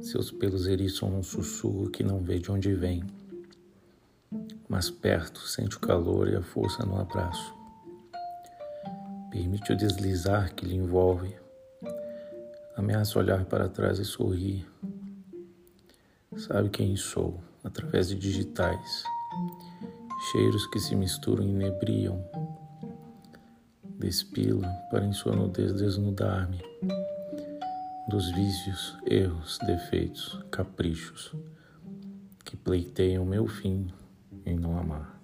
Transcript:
Seus pelos eriçam um sussurro que não vê de onde vem, mas perto sente o calor e a força no abraço. Permite o deslizar que lhe envolve. Ameaça olhar para trás e sorrir. Sabe quem sou, através de digitais, cheiros que se misturam e inebriam. Despila para em sua nudez desnudar-me dos vícios, erros, defeitos, caprichos que pleiteiam meu fim em não amar.